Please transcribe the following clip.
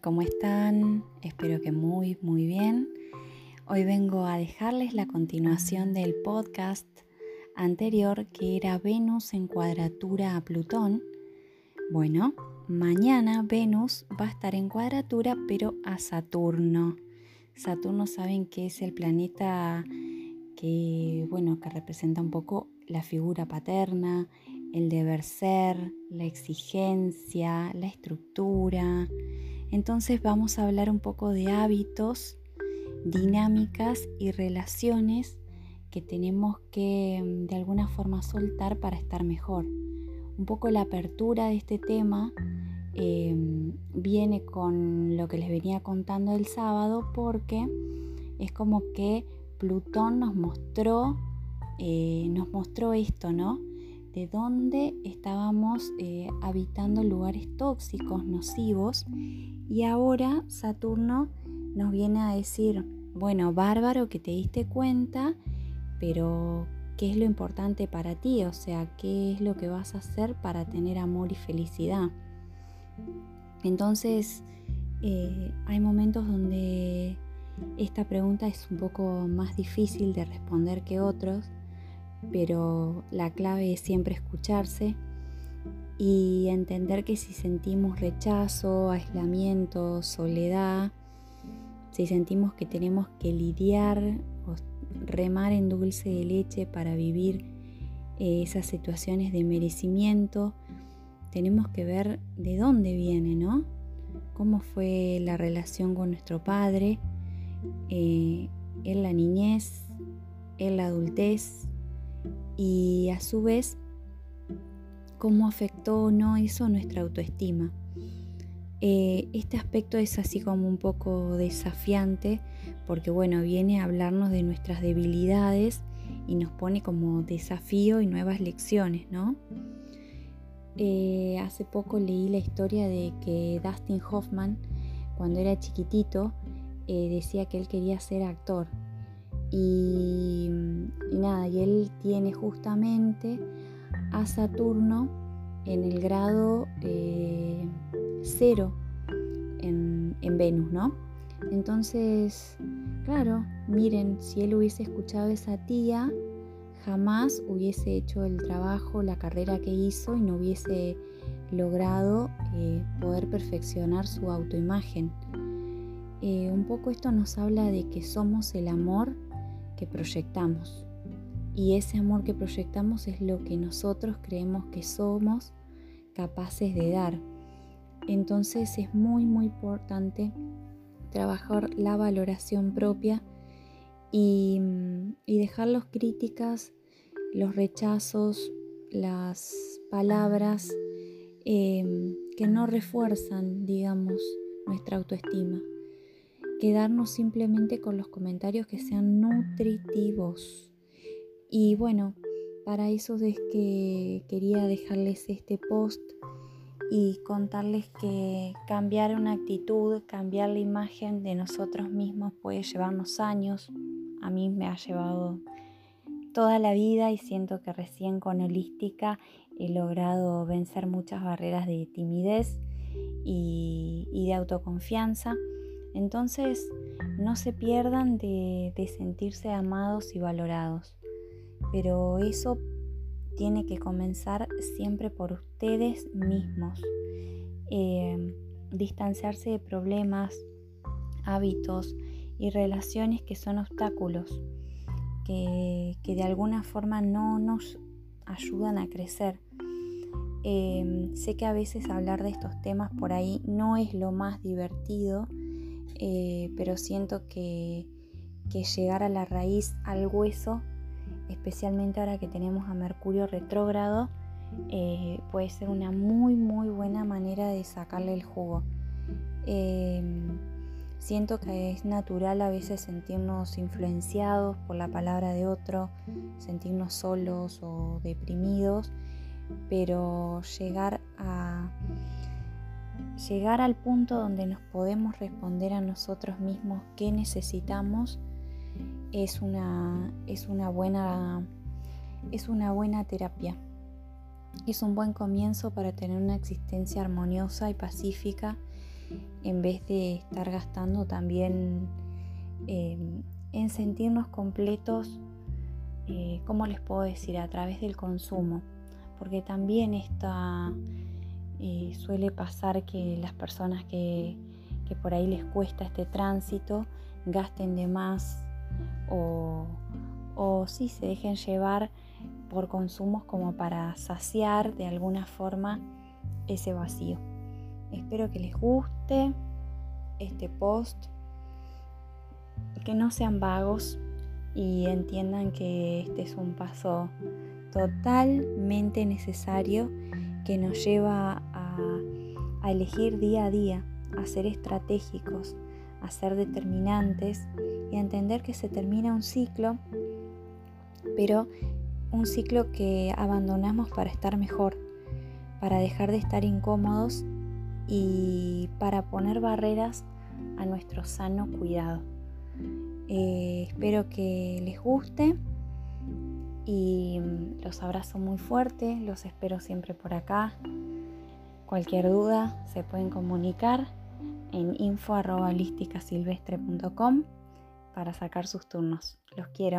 ¿cómo están? Espero que muy, muy bien. Hoy vengo a dejarles la continuación del podcast anterior que era Venus en cuadratura a Plutón. Bueno, mañana Venus va a estar en cuadratura pero a Saturno. Saturno saben que es el planeta que, bueno, que representa un poco la figura paterna, el deber ser, la exigencia, la estructura. Entonces vamos a hablar un poco de hábitos, dinámicas y relaciones que tenemos que mm, de alguna forma soltar para estar mejor. Un poco la apertura de este tema em, viene con lo que les venía contando el sábado porque es como que Plutón nos mostró, eh, nos mostró esto, ¿no? De dónde estábamos eh, habitando lugares tóxicos, nocivos, y ahora Saturno nos viene a decir, bueno, bárbaro que te diste cuenta, pero ¿qué es lo importante para ti? O sea, ¿qué es lo que vas a hacer para tener amor y felicidad? Entonces, eh, hay momentos donde esta pregunta es un poco más difícil de responder que otros, pero la clave es siempre escucharse y entender que si sentimos rechazo, aislamiento, soledad, si sentimos que tenemos que lidiar o remar en dulce de leche para vivir eh, esas situaciones de merecimiento, tenemos que ver de dónde viene, ¿no? Cómo fue la relación con nuestro padre eh, en la niñez, en la adultez, y a su vez cómo afectó o no eso nuestra autoestima. Eh, este aspecto es así como un poco desafiante porque bueno, viene a hablarnos de nuestras debilidades y nos pone como desafío y nuevas lecciones, ¿no? Eh, hace poco leí la historia de que Dustin Hoffman, cuando era chiquitito, eh, decía que él quería ser actor y, y él tiene justamente a Saturno en el grado eh, cero en, en Venus, ¿no? Entonces, claro, miren, si él hubiese escuchado a esa tía, jamás hubiese hecho el trabajo, la carrera que hizo y no hubiese logrado eh, poder perfeccionar su autoimagen. Eh, un poco esto nos habla de que somos el amor que proyectamos. Y ese amor que proyectamos es lo que nosotros creemos que somos capaces de dar. Entonces es muy, muy importante trabajar la valoración propia y, dejar las críticas, los rechazos, las palabras eh, que no refuerzan, digamos, nuestra autoestima quedarnos simplemente con los comentarios que sean nutritivos. Y bueno, para eso es que quería dejarles este post y contarles que cambiar una actitud, cambiar la imagen de nosotros mismos puede llevarnos años. A mí me ha llevado toda la vida y siento que recién con holística he logrado vencer muchas barreras de timidez y, de autoconfianza. Entonces, no se pierdan de, sentirse amados y valorados. Pero eso tiene que comenzar siempre por ustedes mismos. Eh, distanciarse de problemas, hábitos y relaciones que son obstáculos, que, de alguna forma no nos ayudan a crecer. Eh, sé que a veces hablar de estos temas por ahí no es lo más divertido, eh, pero siento que, llegar a la raíz, al hueso, especialmente ahora que tenemos a Mercurio retrógrado, eh, puede ser una muy muy buena manera de sacarle el jugo. Em, siento que es natural a veces sentirnos influenciados por la palabra de otro, sentirnos solos o deprimidos, pero llegar a llegar al punto donde nos podemos responder a nosotros mismos qué necesitamos es una, es una, buena, es una buena terapia. Es un buen comienzo para tener una existencia armoniosa y pacífica en vez de estar gastando también em, en sentirnos completos, eh, ¿cómo les puedo decir? A través del consumo. Porque también está, eh, suele pasar que las personas que, que por ahí les cuesta este tránsito gasten de más o, o sí se dejen llevar por consumos como para saciar de alguna forma ese vacío. Espero que les guste este post, que no sean vagos y entiendan que este es un paso totalmente necesario que nos lleva a, a elegir día a día, a ser estratégicos, a ser determinantes y a entender que se termina un ciclo, pero un ciclo que abandonamos para estar mejor, para dejar de estar incómodos y para poner barreras a nuestro sano cuidado. Eh, espero que les guste y los abrazo muy fuerte, los espero siempre por acá. Cualquier duda se pueden comunicar en info.holísticasilvestre.com para sacar sus turnos. Los quiero.